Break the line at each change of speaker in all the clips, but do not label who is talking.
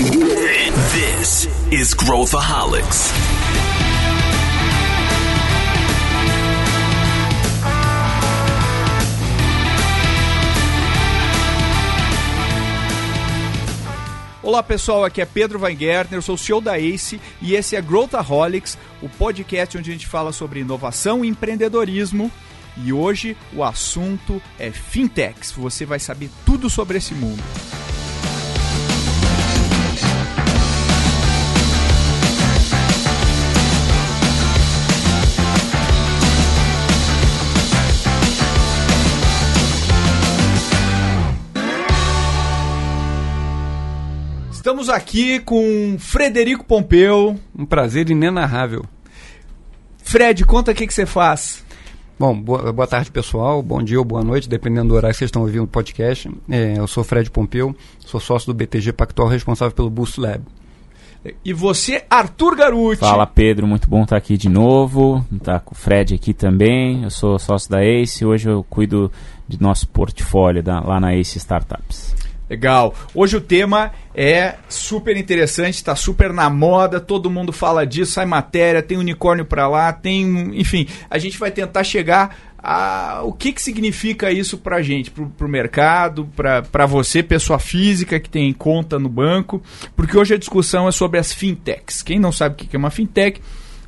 This is Growthaholics.
Olá pessoal, aqui é Pedro Weingärtner, sou o CEO da ACE e esse é Growthaholics, o podcast onde a gente fala sobre inovação e empreendedorismo. E hoje o assunto é fintechs. Você vai saber tudo sobre esse mundo. Estamos aqui com Frederico Pompeu.
Um prazer inenarrável.
Fred, conta o que, que você faz.
Bom, boa, boa, tarde pessoal, bom dia ou boa noite, dependendo do horário que vocês estão ouvindo o podcast. É, eu sou Fred Pompeu, sou sócio do BTG Pactual, responsável pelo Boost Lab.
E você, Arthur Garuti.
Fala Pedro, muito bom estar aqui de novo, estar tá com o Fred aqui também. Eu sou sócio da Ace, hoje eu cuido de nosso portfólio da, lá na Ace Startups.
Legal. Hoje o tema é super interessante, está super na moda, todo mundo fala disso, sai matéria, tem unicórnio para lá, tem, enfim, a gente vai tentar chegar a o que, que significa isso para gente, para o mercado, para você, pessoa física que tem conta no banco, porque hoje a discussão é sobre as fintechs. Quem não sabe o que é uma fintech,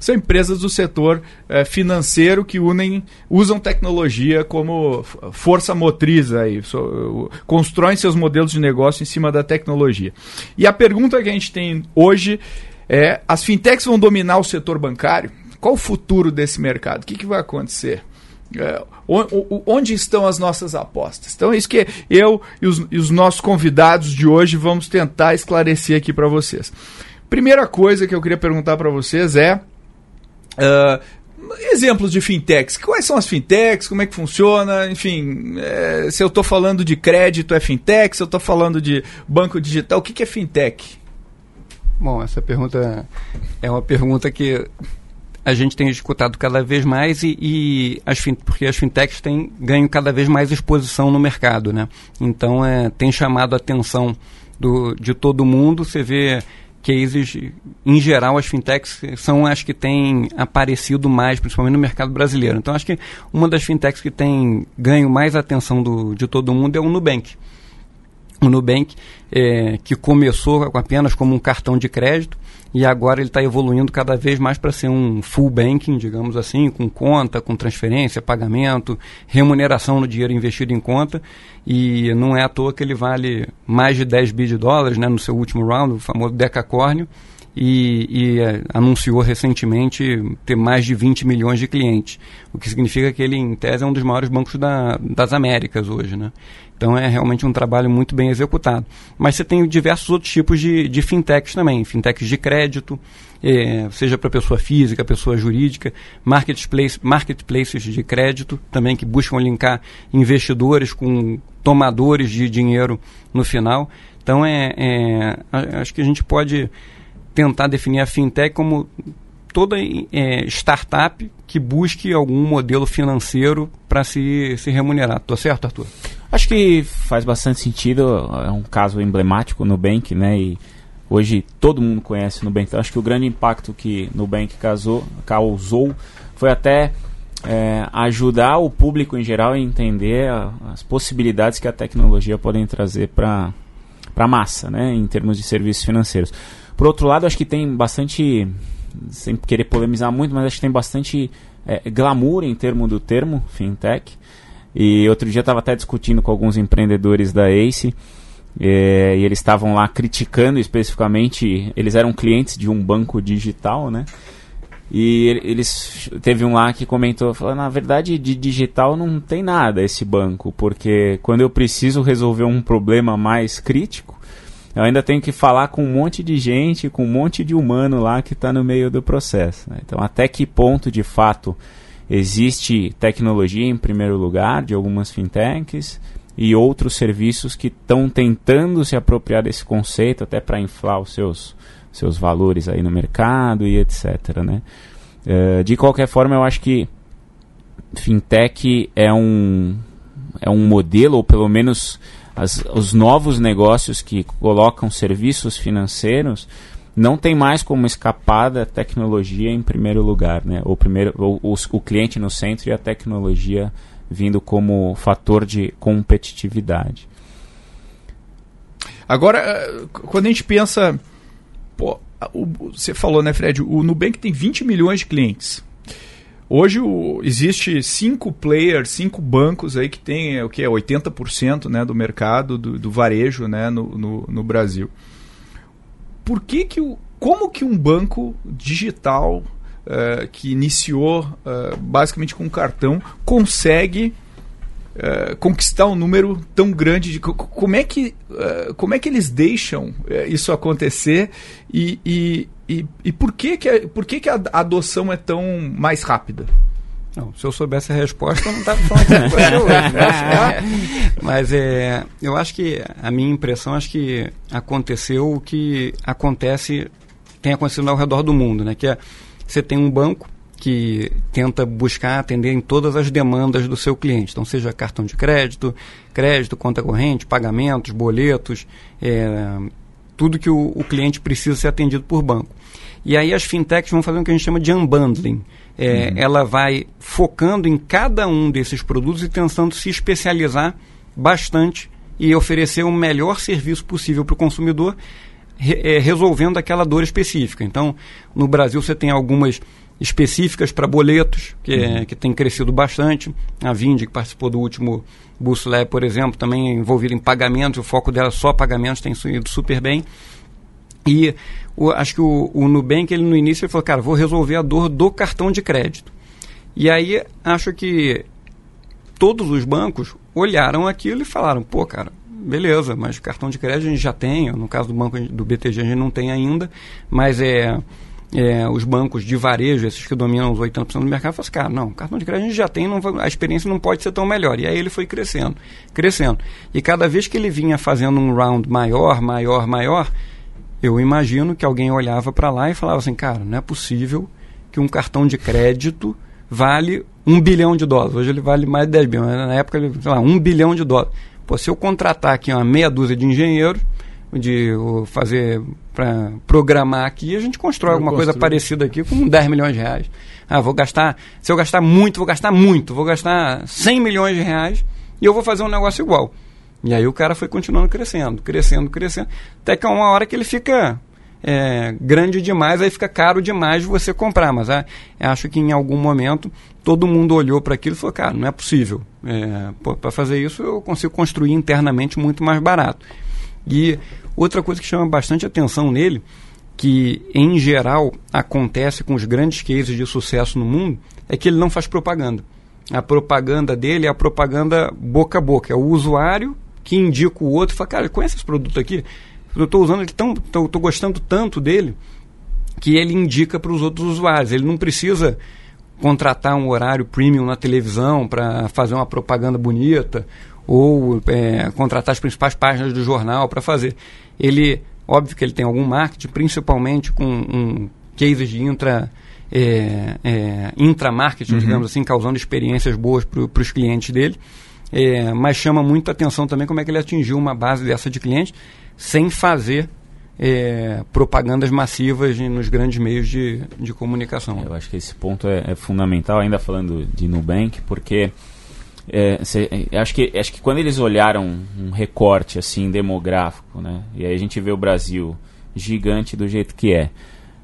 são empresas do setor eh, financeiro que unem, usam tecnologia como força motriz aí, so, constroem seus modelos de negócio em cima da tecnologia. E a pergunta que a gente tem hoje é: as fintechs vão dominar o setor bancário? Qual o futuro desse mercado? O que, que vai acontecer? É, onde estão as nossas apostas? Então é isso que eu e os, e os nossos convidados de hoje vamos tentar esclarecer aqui para vocês. Primeira coisa que eu queria perguntar para vocês é Uh, exemplos de fintechs. Quais são as fintechs? Como é que funciona? Enfim, é, se eu estou falando de crédito é fintech, se eu estou falando de banco digital, o que, que é fintech?
Bom, essa pergunta é uma pergunta que a gente tem escutado cada vez mais e, e as porque as fintechs têm ganho cada vez mais exposição no mercado, né? Então é, tem chamado a atenção do, de todo mundo. Você vê cases, em geral, as fintechs são as que têm aparecido mais, principalmente no mercado brasileiro. Então, acho que uma das fintechs que tem ganho mais atenção do, de todo mundo é o Nubank. O Nubank, é, que começou apenas como um cartão de crédito, e agora ele está evoluindo cada vez mais para ser um full banking, digamos assim, com conta, com transferência, pagamento, remuneração no dinheiro investido em conta. E não é à toa que ele vale mais de 10 bi de dólares né, no seu último round, o famoso decacórnio, e, e é, anunciou recentemente ter mais de 20 milhões de clientes, o que significa que ele, em tese, é um dos maiores bancos da, das Américas hoje. Né? Então é realmente um trabalho muito bem executado. Mas você tem diversos outros tipos de, de fintechs também, fintechs de crédito, é, seja para pessoa física, pessoa jurídica, marketplace, marketplaces de crédito também que buscam linkar investidores com tomadores de dinheiro no final. Então é, é acho que a gente pode tentar definir a fintech como toda é, startup que busque algum modelo financeiro para se, se remunerar. Estou certo, Arthur?
Acho que faz bastante sentido. É um caso emblemático no Nubank, né? E hoje todo mundo conhece o Nubank. Então, acho que o grande impacto que o Nubank causou, causou foi até é, ajudar o público em geral a entender a, as possibilidades que a tecnologia podem trazer para a massa, né? Em termos de serviços financeiros. Por outro lado, acho que tem bastante, sem querer polemizar muito, mas acho que tem bastante é, glamour em termos do termo fintech. E outro dia estava até discutindo com alguns empreendedores da Ace. É, e eles estavam lá criticando especificamente, eles eram clientes de um banco digital, né? E eles teve um lá que comentou, falou, na verdade de digital não tem nada esse banco, porque quando eu preciso resolver um problema mais crítico, eu ainda tenho que falar com um monte de gente, com um monte de humano lá que está no meio do processo. Né? Então, até que ponto de fato existe tecnologia em primeiro lugar de algumas fintechs e outros serviços que estão tentando se apropriar desse conceito até para inflar os seus, seus valores aí no mercado e etc. Né? Uh, de qualquer forma, eu acho que fintech é um, é um modelo, ou pelo menos as, os novos negócios que colocam serviços financeiros não tem mais como escapar da tecnologia em primeiro lugar, né? O primeiro, o, o, o cliente no centro e a tecnologia vindo como fator de competitividade.
Agora, eh, quando a gente pensa, pô, o, você falou, né, Fred? O Nubank tem 20 milhões de clientes. Hoje o, existe cinco players, cinco bancos aí que tem é, o que é 80% né, do mercado do, do varejo né, no, no, no, Brasil. Por que que o, como que um banco digital uh, que iniciou uh, basicamente com cartão consegue uh, conquistar um número tão grande de como é que como é que eles deixam isso acontecer e, e e, e por que, que, por que, que a adoção é tão mais rápida?
Não, se eu soubesse a resposta, eu não estava falando aqui hoje. Né? Mas é, eu acho que a minha impressão acho que aconteceu o que acontece, tem acontecido ao redor do mundo, né? Que é, você tem um banco que tenta buscar atender em todas as demandas do seu cliente. Então, seja cartão de crédito, crédito, conta corrente, pagamentos, boletos, é, tudo que o, o cliente precisa ser atendido por banco. E aí as fintechs vão fazer o que a gente chama de unbundling. É, uhum. Ela vai focando em cada um desses produtos e tentando se especializar bastante e oferecer o melhor serviço possível para o consumidor, re, é, resolvendo aquela dor específica. Então, no Brasil você tem algumas específicas para boletos, que, é, uhum. é, que tem crescido bastante. A Vindi, que participou do último Lab, por exemplo, também é envolvida em pagamentos, o foco dela é só pagamentos, tem ido super bem. E o, acho que o, o Nubank, ele no início, ele falou, cara, vou resolver a dor do cartão de crédito. E aí, acho que todos os bancos olharam aquilo e falaram, pô, cara, beleza, mas cartão de crédito a gente já tem, no caso do banco do BTG a gente não tem ainda, mas é, é os bancos de varejo, esses que dominam os 80% do mercado, falam assim, cara, não, cartão de crédito a gente já tem, não, a experiência não pode ser tão melhor. E aí ele foi crescendo, crescendo. E cada vez que ele vinha fazendo um round maior, maior, maior, eu imagino que alguém olhava para lá e falava assim, cara, não é possível que um cartão de crédito vale um bilhão de dólares. Hoje ele vale mais de 10 bilhões. Na época, ele, sei lá, um bilhão de dólares. Pô, se eu contratar aqui uma meia dúzia de engenheiros, de fazer para programar aqui, a gente constrói eu alguma construo. coisa parecida aqui com 10 milhões de reais. Ah, vou gastar, se eu gastar muito, vou gastar muito, vou gastar 100 milhões de reais e eu vou fazer um negócio igual. E aí o cara foi continuando crescendo, crescendo, crescendo, até que é uma hora que ele fica é, grande demais, aí fica caro demais você comprar. Mas é, acho que em algum momento todo mundo olhou para aquilo e falou, cara, não é possível. É, para fazer isso eu consigo construir internamente muito mais barato. E outra coisa que chama bastante atenção nele, que em geral acontece com os grandes cases de sucesso no mundo, é que ele não faz propaganda. A propaganda dele é a propaganda boca a boca. É o usuário que indica o outro e fala, cara, conhece esse produto aqui? Eu estou usando ele tão, estou gostando tanto dele que ele indica para os outros usuários. Ele não precisa contratar um horário premium na televisão para fazer uma propaganda bonita ou é, contratar as principais páginas do jornal para fazer. Ele, óbvio que ele tem algum marketing, principalmente com um cases de intra é, é, intramarketing, uhum. digamos assim, causando experiências boas para os clientes dele. É, mas chama muito atenção também como é que ele atingiu uma base dessa de clientes sem fazer é, propagandas massivas nos grandes meios de, de comunicação.
Eu acho que esse ponto é, é fundamental, ainda falando de Nubank, porque é, cê, acho, que, acho que quando eles olharam um recorte assim demográfico, né, e aí a gente vê o Brasil gigante do jeito que é.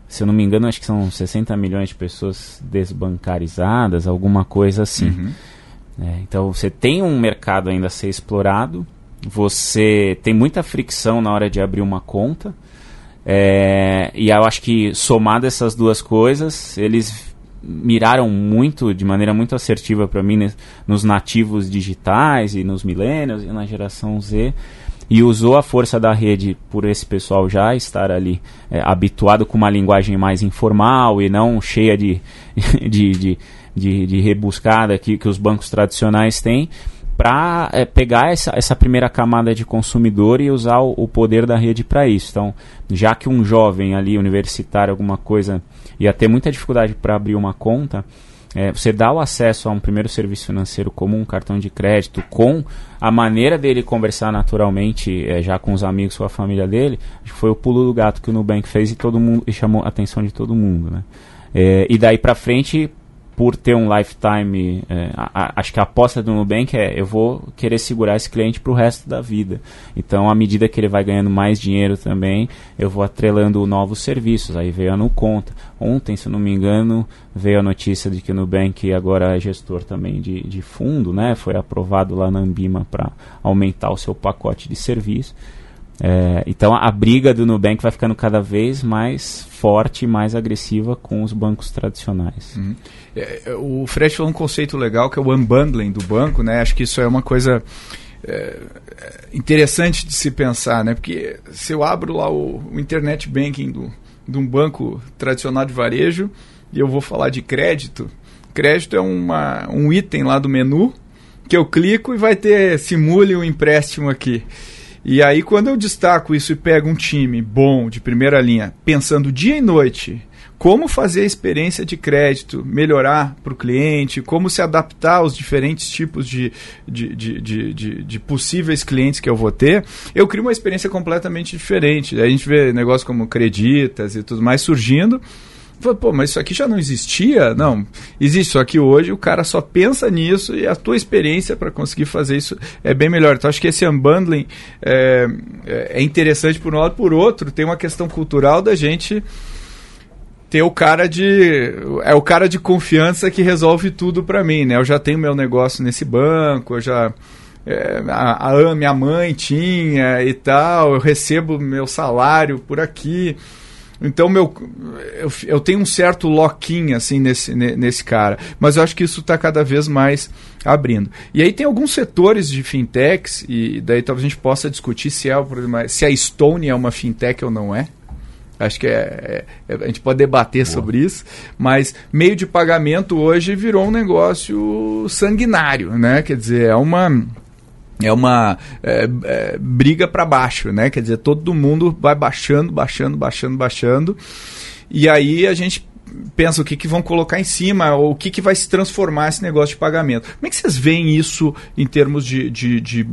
Se eu não me engano, acho que são 60 milhões de pessoas desbancarizadas, alguma coisa assim. Uhum. É, então você tem um mercado ainda a ser explorado, você tem muita fricção na hora de abrir uma conta. É, e eu acho que somado essas duas coisas, eles miraram muito, de maneira muito assertiva para mim, né, nos nativos digitais e nos millennials e na geração Z. E usou a força da rede por esse pessoal já estar ali é, habituado com uma linguagem mais informal e não cheia de, de, de de, de rebuscada que, que os bancos tradicionais têm para é, pegar essa, essa primeira camada de consumidor e usar o, o poder da rede para isso. Então, já que um jovem ali, universitário, alguma coisa, ia ter muita dificuldade para abrir uma conta, é, você dá o acesso a um primeiro serviço financeiro como um cartão de crédito, com a maneira dele conversar naturalmente é, já com os amigos, com a família dele, foi o pulo do gato que o Nubank fez e todo mundo e chamou a atenção de todo mundo, né? É, e daí para frente por ter um lifetime, é, a, a, acho que a aposta do Nubank é eu vou querer segurar esse cliente para o resto da vida. Então, à medida que ele vai ganhando mais dinheiro também, eu vou atrelando novos serviços. Aí veio a Nuconta. Ontem, se não me engano, veio a notícia de que o Nubank agora é gestor também de, de fundo, né? Foi aprovado lá na Ambima para aumentar o seu pacote de serviço. É, então a, briga do Nubank vai ficando cada vez mais forte e mais agressiva com os bancos tradicionais.
Uhum. É, é, o Fred falou um conceito legal que é o unbundling do banco, né? Acho que isso é uma coisa é, interessante de se pensar, né? Porque se eu abro lá o, o internet banking do, de um banco tradicional de varejo e eu vou falar de crédito, crédito é uma, um item lá do menu que eu clico e vai ter simule um empréstimo aqui. E aí, quando eu destaco isso e pego um time bom, de primeira linha, pensando dia e noite como fazer a experiência de crédito melhorar para o cliente, como se adaptar aos diferentes tipos de, de, de, de, de, possíveis clientes que eu vou ter, eu crio uma experiência completamente diferente. a gente vê negócios como creditas e tudo mais surgindo. Falei, pô, mas isso aqui já não existia? Não, existe. Só que hoje o cara só pensa nisso e a tua experiência para conseguir fazer isso é bem melhor. Então acho que esse unbundling é, é interessante por um lado. Por outro, tem uma questão cultural da gente ter o cara de é o cara de confiança que resolve tudo para mim, né? Eu já tenho meu negócio nesse banco, eu já é, a, a, minha mãe tinha e tal, eu recebo meu salário por aqui. Então, meu, eu, eu tenho um certo loquinho assim nesse, nesse cara, mas eu acho que isso está cada vez mais abrindo. E aí tem alguns setores de fintechs, e daí talvez a gente possa discutir se, é, se a Stone é uma fintech ou não é. Acho que é, é, a gente pode debater Boa. sobre isso, mas meio de pagamento hoje virou um negócio sanguinário, né? Quer dizer, é uma é uma é, é, briga para baixo, né? Quer dizer, todo mundo vai baixando, baixando, baixando, baixando. E aí a gente pensa o que, que vão colocar em cima, ou o que, que vai se transformar esse negócio de pagamento. Como é que vocês veem isso em termos de, de, de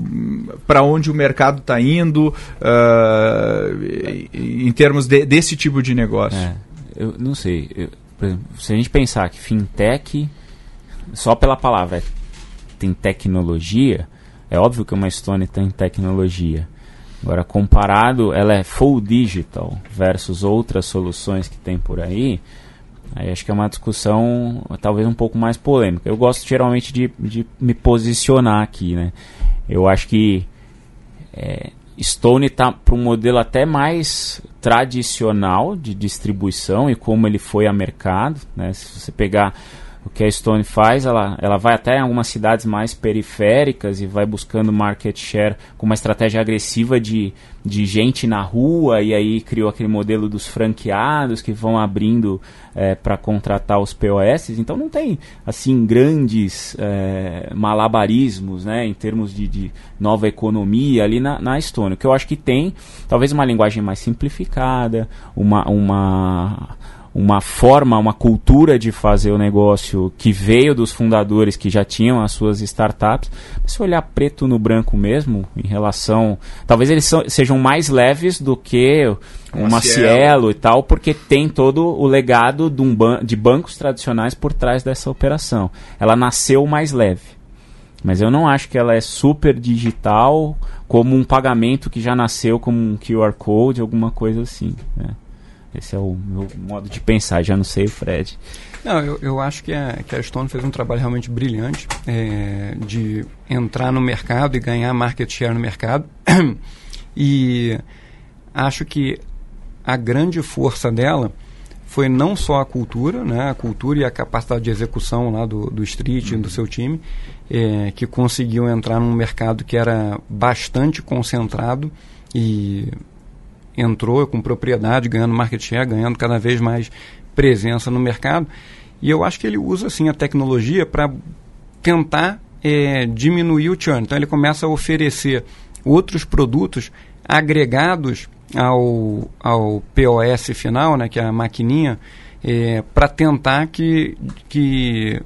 para onde o mercado está indo, uh, em termos de, desse tipo de negócio? É,
eu não sei. Eu, exemplo, se a gente pensar que fintech, só pela palavra tem tecnologia, é óbvio que uma Stone tem tecnologia. Agora, comparado, ela é full digital versus outras soluções que tem por aí. Aí acho que é uma discussão talvez um pouco mais polêmica. Eu gosto geralmente de, de me posicionar aqui, né? Eu acho que é, Stone está para um modelo até mais tradicional de distribuição e como ele foi a mercado, né? Se você pegar o que a Stone faz, ela, ela vai até algumas cidades mais periféricas e vai buscando market share com uma estratégia agressiva de, de gente na rua, e aí criou aquele modelo dos franqueados que vão abrindo é, para contratar os POS. Então não tem assim grandes é, malabarismos né, em termos de, de nova economia ali na, na Stone. O que eu acho que tem, talvez uma linguagem mais simplificada, uma. uma uma forma, uma cultura de fazer o negócio que veio dos fundadores que já tinham as suas startups. se olhar preto no branco mesmo, em relação. Talvez eles so, sejam mais leves do que uma Cielo e tal, porque tem todo o legado de, um ban de bancos tradicionais por trás dessa operação. Ela nasceu mais leve. Mas eu não acho que ela é super digital, como um pagamento que já nasceu como um QR Code, alguma coisa assim. Né? Esse é o meu modo de pensar, já não sei Fred.
Não, eu, eu acho que a, que a Stone fez um trabalho realmente brilhante é, de entrar no mercado e ganhar market share no mercado. e acho que a grande força dela foi não só a cultura, né, a cultura e a capacidade de execução lá do, do Street uhum. do seu time, é, que conseguiu entrar num mercado que era bastante concentrado e entrou com propriedade, ganhando market share, ganhando cada vez mais presença no mercado. E eu acho que ele usa assim a tecnologia para tentar é, diminuir o churn. Então ele começa a oferecer outros produtos agregados ao, ao POS final, né, que é a maquininha, é, para tentar que, que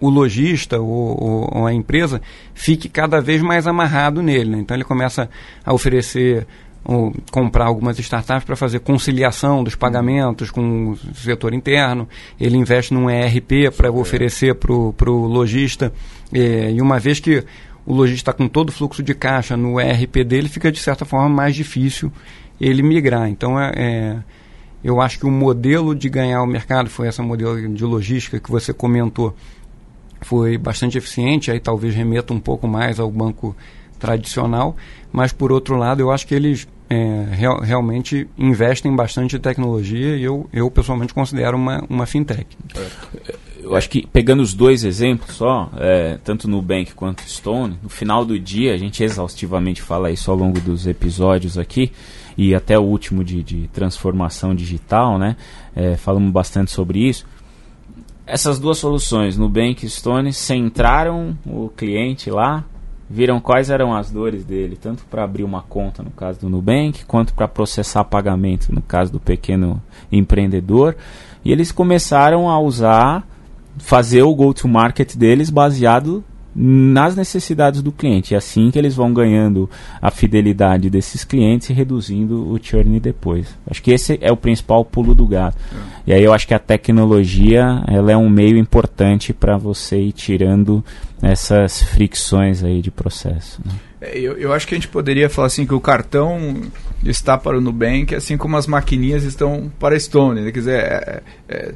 o lojista ou, ou, a empresa fique cada vez mais amarrado nele. Né? Então ele começa a oferecer ou comprar algumas startups para fazer conciliação dos pagamentos com o setor interno. Ele investe num ERP para oferecer para o lojista. É, e uma vez que o lojista está com todo o fluxo de caixa no ERP dele, fica de certa forma mais difícil ele migrar. Então é, é eu acho que o modelo de ganhar o mercado foi essa modelo de logística que você comentou foi bastante eficiente, aí talvez remeta um pouco mais ao banco tradicional, mas por outro lado eu acho que eles é, real, realmente investem bastante em tecnologia e eu, eu pessoalmente considero uma, uma fintech.
Eu acho que pegando os dois exemplos só, é, tanto Nubank quanto Stone, no final do dia, a gente exaustivamente fala isso ao longo dos episódios aqui, e até o último de, de transformação digital, né? É, falamos bastante sobre isso essas duas soluções, Nubank e Stone, centraram o cliente lá, viram quais eram as dores dele, tanto para abrir uma conta no caso do Nubank, quanto para processar pagamento no caso do pequeno empreendedor, e eles começaram a usar, fazer o go-to-market deles baseado nas necessidades do cliente. É assim que eles vão ganhando a fidelidade desses clientes e reduzindo o churn depois. Acho que esse é o principal pulo do gato. É. E aí eu acho que a tecnologia ela é um meio importante para você ir tirando essas fricções aí de processo. Né?
É, eu, eu acho que a gente poderia falar assim que o cartão está para o Nubank, assim como as maquininhas estão para a Stone. Né? Quer dizer, é, é,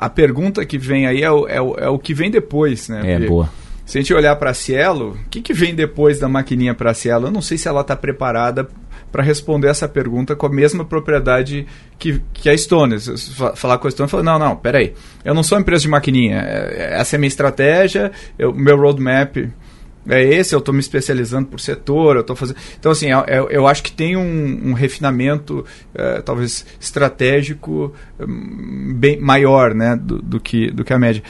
a pergunta que vem aí é o, é o, é o que vem depois. Né?
É, Porque, boa
se a gente olhar para a Cielo, o que, que vem depois da maquininha para a Cielo? Eu não sei se ela está preparada para responder essa pergunta com a mesma propriedade que, que a Stone. Falar com a Stone, falar, não, não, peraí, eu não sou empresa de maquininha, é, essa é minha estratégia, o meu roadmap é esse, eu estou me especializando por setor, eu estou fazendo... Então, assim, eu, é, é, eu, acho que tem um, um refinamento, é, talvez, estratégico hum, bem maior, né, do, do, que, do que a média.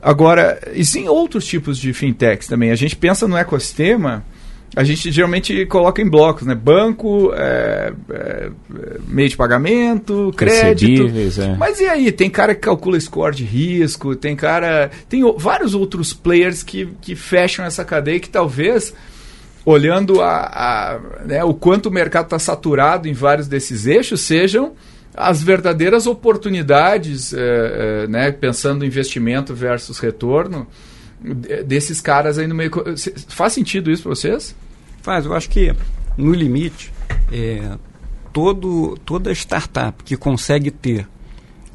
Agora, existem outros tipos de fintechs também. A gente pensa no ecossistema, a gente geralmente coloca em blocos, né? Banco, é, é, meio de pagamento, crédito. É. Mas e aí? Tem cara que calcula score de risco, tem cara. Tem vários outros players que, que fecham essa cadeia que talvez olhando a, a né, o quanto o mercado está saturado em vários desses eixos, sejam as verdadeiras oportunidades, é, é, né, pensando investimento versus retorno, desses caras aí no meio. Faz sentido isso para vocês?
Faz, eu acho que no limite, é, todo, toda startup que consegue ter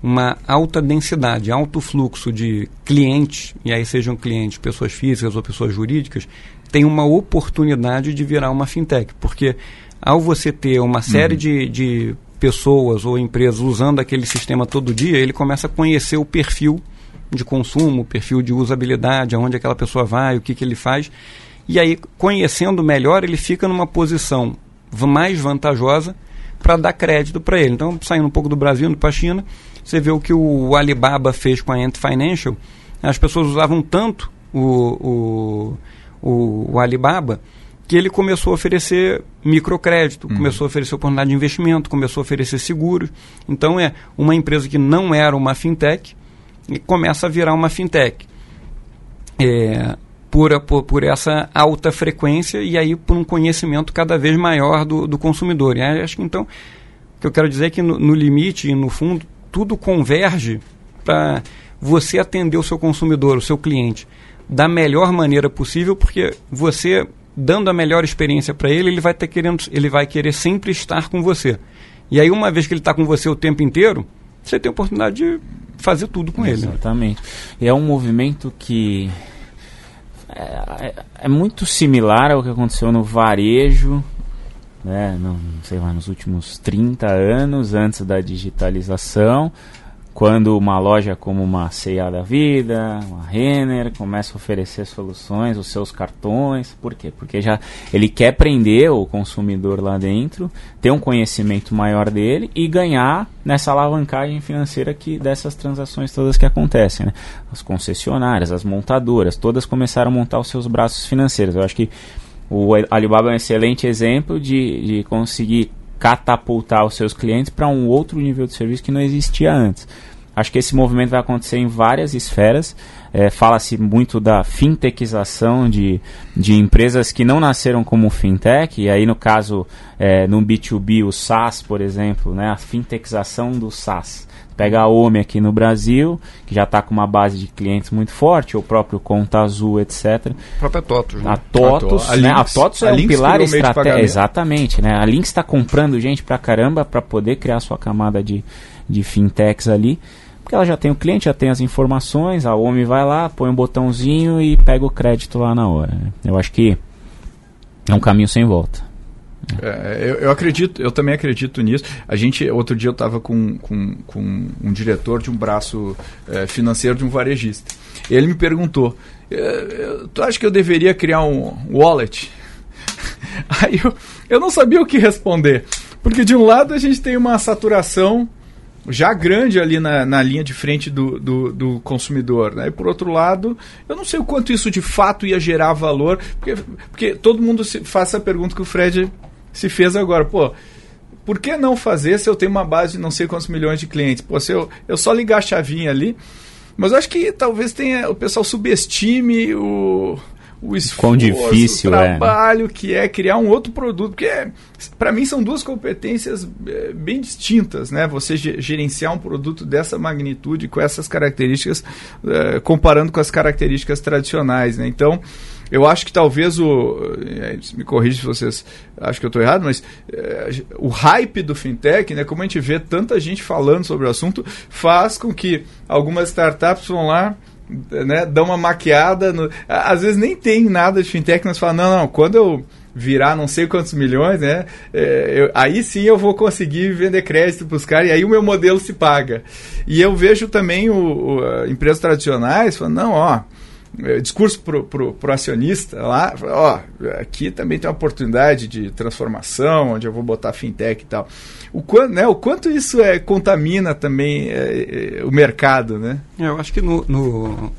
uma alta densidade, alto fluxo de clientes, e aí sejam clientes, pessoas físicas ou pessoas jurídicas, tem uma oportunidade de virar uma fintech, porque ao você ter uma série uhum. de, de pessoas ou empresas usando aquele sistema todo dia, ele começa a conhecer o perfil de consumo, o perfil de usabilidade, aonde aquela pessoa vai, o que, que ele faz. E aí, conhecendo melhor, ele fica numa posição mais vantajosa para dar crédito para ele. Então, saindo um pouco do Brasil, indo para a China, você vê o que o Alibaba fez com a Ant Financial. As pessoas usavam tanto o, o, o, o Alibaba que ele começou a oferecer microcrédito, uhum. começou a oferecer oportunidade de investimento, começou a oferecer seguros. Então é uma empresa que não era uma fintech e começa a virar uma fintech. É, por, por, por, essa alta frequência e aí por um conhecimento cada vez maior do, do consumidor. E acho que então, o que eu quero dizer é que no, no limite e no fundo, tudo converge para você atender o seu consumidor, o seu cliente, da melhor maneira possível, porque você dando a melhor experiência para ele, ele vai ter querendo, ele vai querer sempre estar com você. E aí uma vez que ele está com você o tempo inteiro, você tem a oportunidade de fazer tudo com
Exatamente.
ele.
Exatamente. É um movimento que é, é, é, muito similar ao que aconteceu no varejo, né, no, sei lá, nos últimos 30 anos, antes da digitalização quando uma loja como uma C&A da Vida, uma Renner, começa a oferecer soluções, os seus cartões, por quê? Porque já ele quer prender o consumidor lá dentro, ter um conhecimento maior dele e ganhar nessa alavancagem financeira que dessas transações todas que acontecem, né? As concessionárias, as montadoras, todas começaram a montar os seus braços financeiros. Eu acho que o Alibaba é um excelente exemplo de, de conseguir catapultar os seus clientes para um outro nível de serviço que não existia antes. acho que esse movimento vai acontecer em várias esferas. É, Fala-se muito da fintechização de, de empresas que não nasceram como fintech, e aí no caso, é, no B2B, o SaaS, por exemplo, né, a fintechização do SaaS. Pega a OMI aqui no Brasil, que já está com uma base de clientes muito forte, o próprio Conta Azul, etc.
A própria TOTUS. Né?
A TOTUS,
a,
né? a
Lynx,
TOTUS
a
é um pilar estratégico. Exatamente, né? A Lynx está comprando gente pra caramba para poder criar sua camada de, de fintechs ali. Porque ela já tem o cliente, já tem as informações, a OMI vai lá, põe um botãozinho e pega o crédito lá na hora. né? Eu acho que é um caminho sem volta.
É, eu, eu acredito, eu também acredito nisso. A gente, outro dia eu estava com, com, com um diretor de um braço é, financeiro de um varejista. Ele me perguntou: "É, é, Tu acha que eu deveria criar um wallet? Aí eu, eu não sabia o que responder. Porque de um lado a gente tem uma saturação já grande ali na, na linha de frente do, do, do consumidor. Né? E por outro lado, eu não sei o quanto isso de fato ia gerar valor, porque, porque todo mundo se, faz essa pergunta que o Fred se fez agora. Pô, por que não fazer se eu tenho uma base de não sei quantos milhões de clientes? Pô, se eu, eu só ligar a chavinha ali. Mas eu acho que talvez tenha o pessoal subestime o, o esforço,
Quão difícil
o
é, né?
trabalho que é criar um outro produto, porque é, para mim são duas competências é, bem distintas, né? Você ge- gerenciar um produto dessa magnitude com essas características, é, comparando com as características tradicionais, né? Então, eu acho que talvez o. é, Me corrija se vocês acham que eu estou errado, mas é, o hype do fintech, né, como a gente vê tanta gente falando sobre o assunto, faz com que algumas startups vão lá. Né, dão uma maquiada. no- às vezes nem tem nada de fintech, mas falam, não, não, quando eu virar não sei quantos milhões, né? é, eu- aí sim eu vou conseguir vender crédito para os caras e aí o meu modelo se paga. E eu vejo também o, o, empresas tradicionais falando, não, ó, discurso pro, pro, pro acionista lá, ó, aqui também tem uma oportunidade de transformação, onde eu vou botar fintech e tal. O quanto, né, o quanto isso é, contamina também é, é, o mercado, né?
É, eu acho que no, no-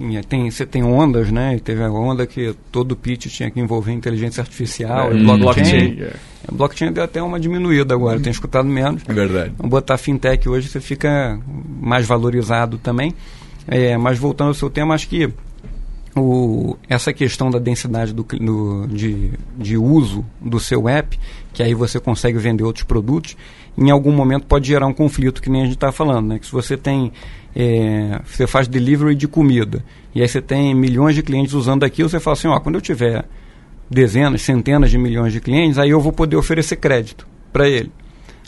em- tem, você tem ondas, né? Teve a onda que todo pitch tinha que envolver inteligência artificial,
É,
e blockchain.
é.
A blockchain deu até uma diminuída agora, eu tenho escutado menos.
É verdade.
Então, botar fintech hoje você fica mais valorizado também. É, mas voltando ao seu tema, acho que o, essa questão da densidade do, do- de, de uso do seu app, que aí você consegue vender outros produtos, em algum momento pode gerar um conflito, que nem a gente está falando. Né? Que se você tem. é, você faz delivery de comida, e aí você tem milhões de clientes usando aquilo, você fala assim: ó, quando eu tiver dezenas, centenas de milhões de clientes, aí eu vou poder oferecer crédito para ele.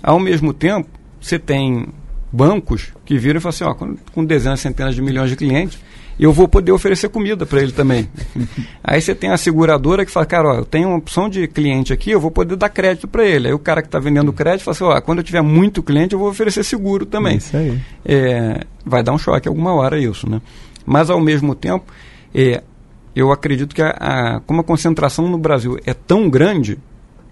Ao mesmo tempo, você tem bancos que viram e falam assim, ó, com, com dezenas, centenas de milhões de clientes, eu vou poder oferecer comida para ele também. Aí você tem a seguradora que fala, cara, ó, eu tenho uma opção de cliente aqui, eu vou poder dar crédito para ele. Aí o cara que está vendendo crédito fala assim, ó, quando eu tiver muito cliente, eu vou oferecer seguro também.
Isso aí.
É, vai dar um choque alguma hora isso, né? Mas ao mesmo tempo, é, eu acredito que a, a- como a concentração no Brasil é tão grande,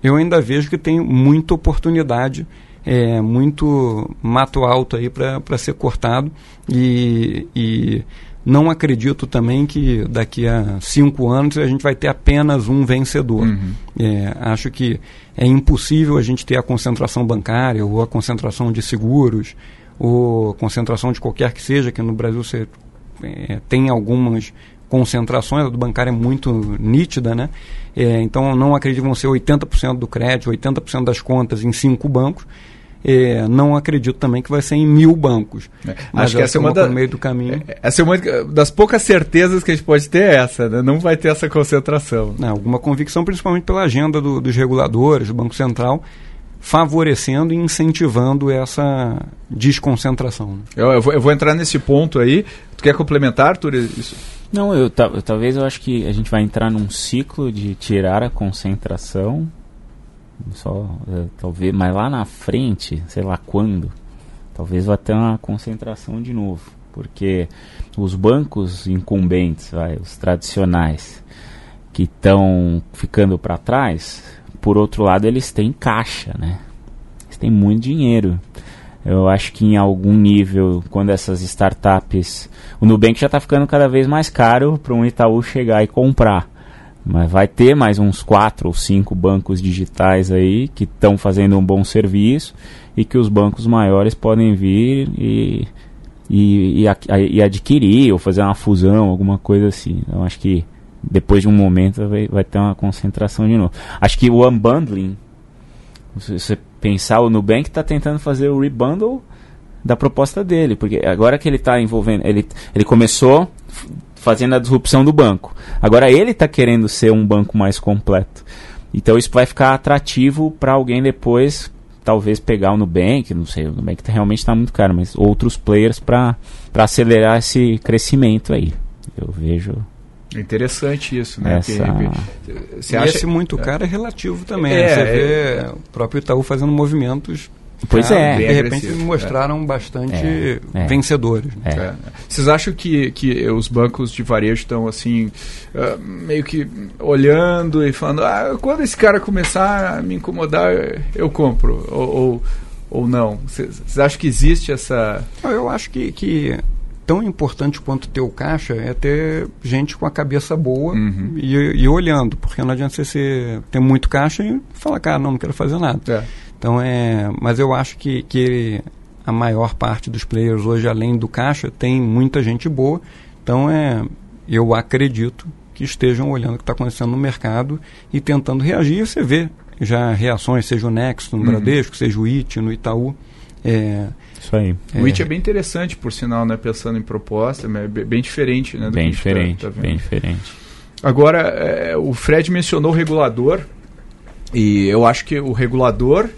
eu ainda vejo que tem muita oportunidade, é, muito mato alto aí para ser cortado e, e não acredito também que daqui a cinco anos a gente vai ter apenas um vencedor. É, acho que é impossível a gente ter a concentração bancária ou a concentração de seguros ou concentração de qualquer que seja, que no Brasil você é, tem algumas concentrações, a do bancário é muito nítida, né? É, então não acredito que vão ser 80% do crédito, 80% das contas em cinco bancos. É, não acredito também que vai ser em mil bancos.
É,
Mas
acho que essa é uma da-
meio do caminho.
Essa é uma das poucas certezas que a gente pode ter é essa, né? Não vai ter essa concentração.
né, alguma convicção, principalmente pela agenda do- dos reguladores, do Banco Central, favorecendo e incentivando essa desconcentração. né?
Eu, eu vou, eu vou entrar nesse ponto aí. Tu quer complementar, Arthur? Isso?
Não, eu- talvez eu acho que a gente vai entrar num ciclo de tirar a concentração, só é, talvez, mas lá na frente, sei lá quando, talvez vá ter uma concentração de novo, porque os bancos incumbentes, vai, os tradicionais, que estão ficando para trás, por outro lado eles têm caixa, né? Eles têm muito dinheiro. Eu acho que em algum nível, quando essas startups. O Nubank já está ficando cada vez mais caro para um Itaú chegar e comprar. Mas vai ter mais uns quatro ou cinco bancos digitais aí que estão fazendo um bom serviço e que os bancos maiores podem vir e, e, e, e, adquirir ou fazer uma fusão, alguma coisa assim. Eu acho que depois de um momento vai, vai ter uma concentração de novo. Acho que o unbundling, se você pensar, o Nubank está tentando fazer o rebundle da proposta dele, porque agora que ele está envolvendo, ele, ele começou fazendo a disrupção do banco. Agora ele está querendo ser um banco mais completo. Então isso vai ficar atrativo para alguém depois, talvez pegar o Nubank, não sei, o Nubank tá, realmente está muito caro, mas outros players para acelerar esse crescimento aí. Eu vejo
Interessante isso, né?
Essa... você acha... esse muito caro é relativo também. É, né? Você é... vê o próprio Itaú fazendo movimentos
Pois é.
De repente mostraram é. bastante é, é. vencedores.
É. é. Vocês acham que, que os bancos de varejo estão assim, uh, meio que olhando e falando, ah, quando esse cara começar a me incomodar, eu compro? Ou, ou, ou não? Vocês acham que existe essa.
Eu acho que, que tão importante quanto ter o caixa é ter gente com a cabeça boa uhum. e, e, olhando, porque não adianta você ter muito caixa e falar, cara, não, não quero fazer nada. É. Então é, mas eu acho que, que a maior parte dos players hoje, além do caixa, tem muita gente boa. Então é, eu acredito que estejam olhando o que está acontecendo no mercado e tentando reagir. Você vê já reações, seja o Nexo no uhum. Bradesco, seja o IT no Itaú. É,
Isso aí.
O IT é bem interessante, por sinal, né? Pensando em proposta, é bem diferente, né?
bem tá- diferente, tá, tá bem diferente.
Agora, é, o Fred mencionou o regulador e eu acho que o regulador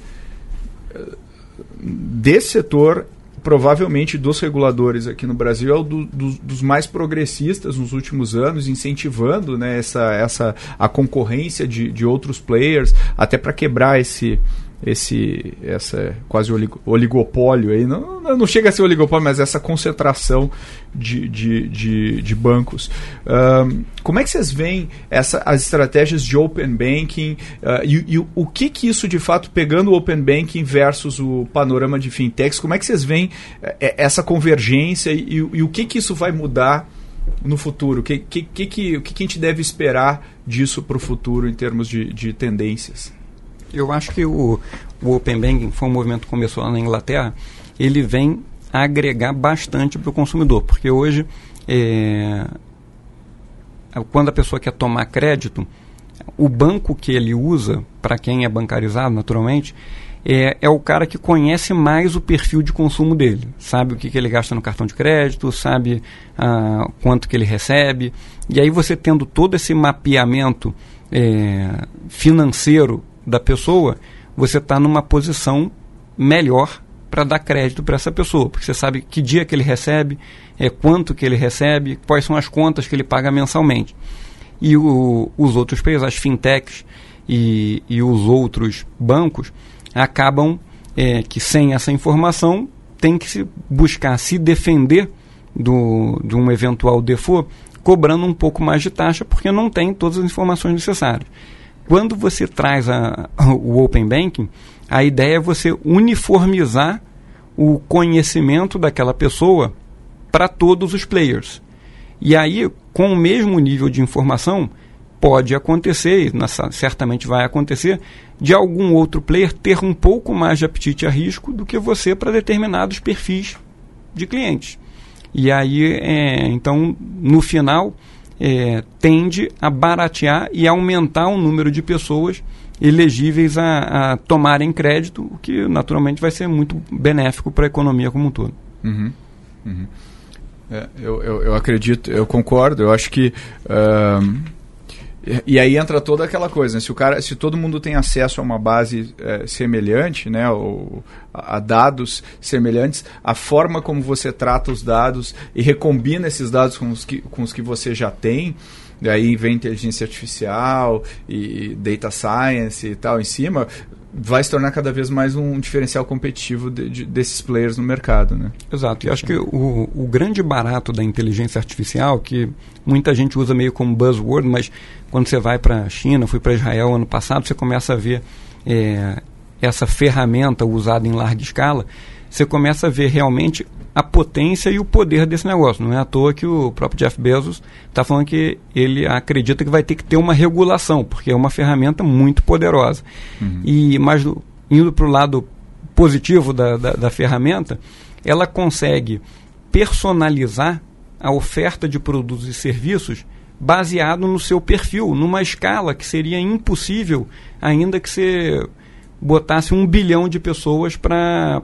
desse setor, provavelmente dos reguladores aqui no Brasil, é o do, do, dos mais progressistas nos últimos anos, incentivando né, essa, essa, a concorrência de, de outros players, até para quebrar esse, esse essa quase oligopólio aí. Não, não chega a ser oligopólio mas essa concentração de, de, de, de bancos. Um, como é que vocês veem essa, as estratégias de open banking? Uh, e, e, o que que isso de fato pegando o open banking versus o panorama de fintechs como é que vocês veem eh, eh, essa convergência e, e, o que que isso vai mudar no futuro? O que, que, que, que, que a gente deve esperar disso para o futuro em termos de, de tendências
eu acho que o, o Open Banking foi um movimento que começou lá na Inglaterra, ele vem agregar bastante para o consumidor, porque hoje, é, quando a pessoa quer tomar crédito, o banco que ele usa, para quem é bancarizado naturalmente, é, é, o cara que conhece mais o perfil de consumo dele. Sabe o que, que ele gasta no cartão de crédito, sabe ah, quanto que ele recebe. E aí você tendo todo esse mapeamento é, financeiro da pessoa, você está numa posição melhor para dar crédito para essa pessoa, porque você sabe que dia que ele recebe, é, quanto que ele recebe, quais são as contas que ele paga mensalmente. E o, os outros players, as fintechs e, e os outros bancos, acabam é, que sem essa informação tem que se buscar se defender do, de um eventual default, cobrando um pouco mais de taxa, porque não tem todas as informações necessárias. Quando você traz a, o Open Banking, a ideia é você uniformizar o conhecimento daquela pessoa para todos os players. E aí, com o mesmo nível de informação, pode acontecer, e certamente vai acontecer, de algum outro player ter um pouco mais de apetite a risco do que você para determinados perfis de clientes. E aí, é, então, no final, é, tende a baratear e aumentar o número de pessoas elegíveis a, a, tomarem crédito, o que naturalmente vai ser muito benéfico para a economia como um todo.
Uhum. Uhum. É, eu, eu, eu, acredito, eu concordo, eu acho que. Uh e, aí entra toda aquela coisa, né? se o cara, se todo mundo tem acesso a uma base é, semelhante, né, ou a, dados semelhantes, a forma como você trata os dados e recombina esses dados com os que, com os que você já tem, aí vem inteligência artificial e data science e tal em cima, vai se tornar cada vez mais um diferencial competitivo de, de, desses players no mercado, né?
Exato. E acho que o, o grande barato da inteligência artificial, que muita gente usa meio como buzzword, mas quando você vai para a China, fui para Israel ano passado, você começa a ver é, essa ferramenta usada em larga escala, você começa a ver realmente a potência e o poder desse negócio. Não é à toa que o próprio Jeff Bezos está falando que ele acredita que vai ter que ter uma regulação, porque é uma ferramenta muito poderosa. Uhum. E Mas indo para o lado positivo da, da, da ferramenta, ela consegue personalizar a oferta de produtos e serviços baseado no seu perfil, numa escala que seria impossível, ainda que você botasse um bilhão de pessoas para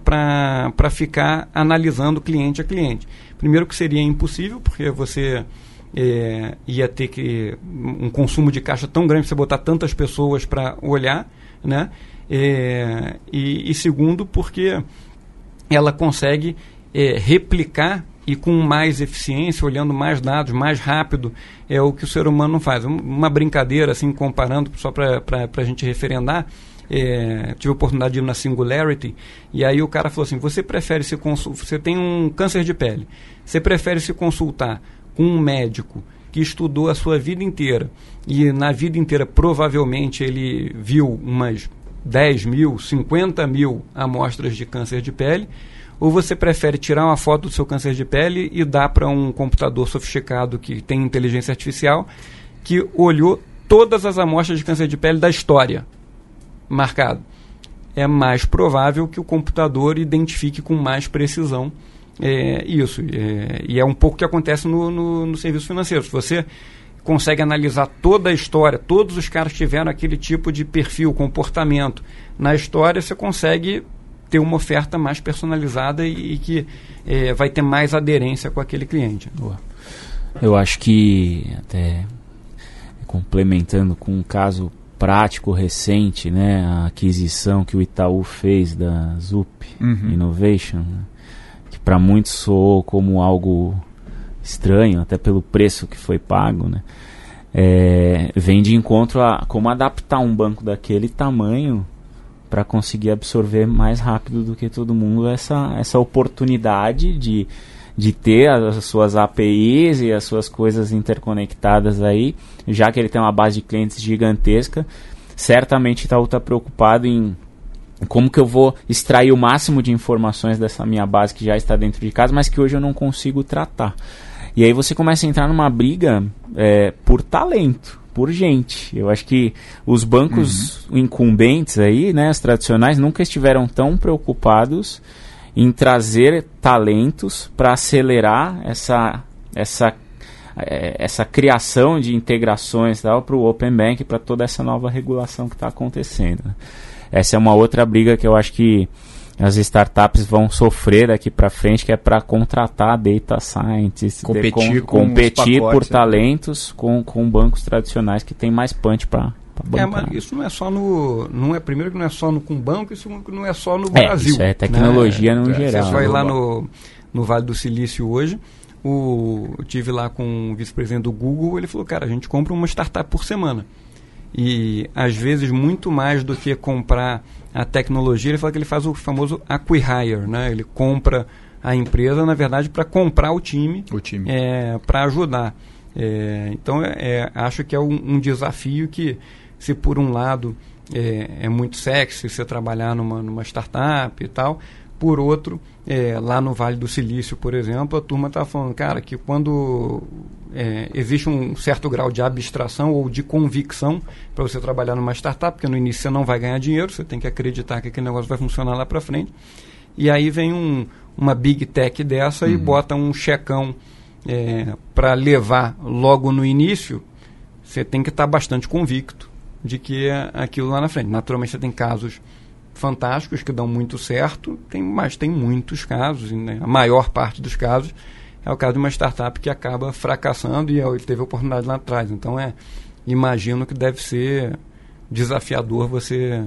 ficar analisando cliente a cliente. Primeiro que seria impossível, porque você é, ia ter que um consumo de caixa tão grande para você botar tantas pessoas para olhar, né? É, e, e, segundo porque ela consegue é, replicar e com mais eficiência, olhando mais dados, mais rápido, é o que o ser humano não faz. Uma brincadeira, assim, comparando, só para a gente referendar, é, tive a oportunidade de ir na Singularity, e aí o cara falou assim, você prefere se consultar, você tem um câncer de pele, você prefere se consultar com um médico que estudou a sua vida inteira, e na vida inteira provavelmente ele viu umas 10 mil, 50 mil amostras de câncer de pele, ou você prefere tirar uma foto do seu câncer de pele e dar para um computador sofisticado que tem inteligência artificial que olhou todas as amostras de câncer de pele da história marcado? É mais provável que o computador identifique com mais precisão é, isso. É, e é um pouco o que acontece no, no, no serviço financeiro. Se você consegue analisar toda a história, todos os caras tiveram aquele tipo de perfil, comportamento na história, você consegue ter uma oferta mais personalizada e, e que é, vai ter mais aderência com aquele cliente.
Eu acho que até complementando com um caso prático recente, né, a aquisição que o Itaú fez da Zup uhum. Innovation, né, que para muitos soou como algo estranho, até pelo preço que foi pago, né, é, vem de encontro a como adaptar um banco daquele tamanho para conseguir absorver mais rápido do que todo mundo essa, essa oportunidade de, de ter as suas APIs e as suas coisas interconectadas aí, já que ele tem uma base de clientes gigantesca, certamente Itaú está preocupado em como que eu vou extrair o máximo de informações dessa minha base que já está dentro de casa, mas que hoje eu não consigo tratar. E aí você começa a entrar numa briga é, por talento por gente. Eu acho que os bancos uhum. incumbentes aí, né, os tradicionais, nunca estiveram tão preocupados em trazer talentos para acelerar essa, essa, é, essa criação de integrações para o Open Bank, para toda essa nova regulação que está acontecendo. Essa é uma outra briga que eu acho que as startups vão sofrer daqui para frente, que é para contratar data scientists,
competir, com,
competir por né? talentos com, com bancos tradicionais que tem mais punch para
é, mas isso não é só no. Não é, primeiro que não é só no com banco, isso não é só no é, Brasil. Isso
é tecnologia né? no é, geral.
Você vai lá no, no Vale do Silício hoje. O, eu tive lá com o vice-presidente do Google, ele falou, cara, a gente compra uma startup por semana. E às vezes muito mais do que comprar a tecnologia, ele fala que ele faz o famoso acquihire, né? Ele compra a empresa, na verdade, para comprar o time,
o time.
É, para ajudar. É, então, é, é, acho que é um, um, desafio que, se por um lado é, é, muito sexy você trabalhar numa, numa startup e tal, por outro, é, lá no Vale do Silício, por exemplo, a turma está falando, cara, que quando é, existe um certo grau de abstração ou de convicção para você trabalhar numa startup, porque no início você não vai ganhar dinheiro, você tem que acreditar que aquele negócio vai funcionar lá para frente. E aí vem um, uma big tech dessa uhum. e bota um checão é, para levar logo no início, você tem que estar tá bastante convicto de que é aquilo lá na frente. Naturalmente você tem casos fantásticos que dão muito certo, tem, mas tem muitos casos, né? a maior parte dos casos é o caso de uma startup que acaba fracassando e ele teve oportunidade lá atrás. Então é, imagino que deve ser desafiador você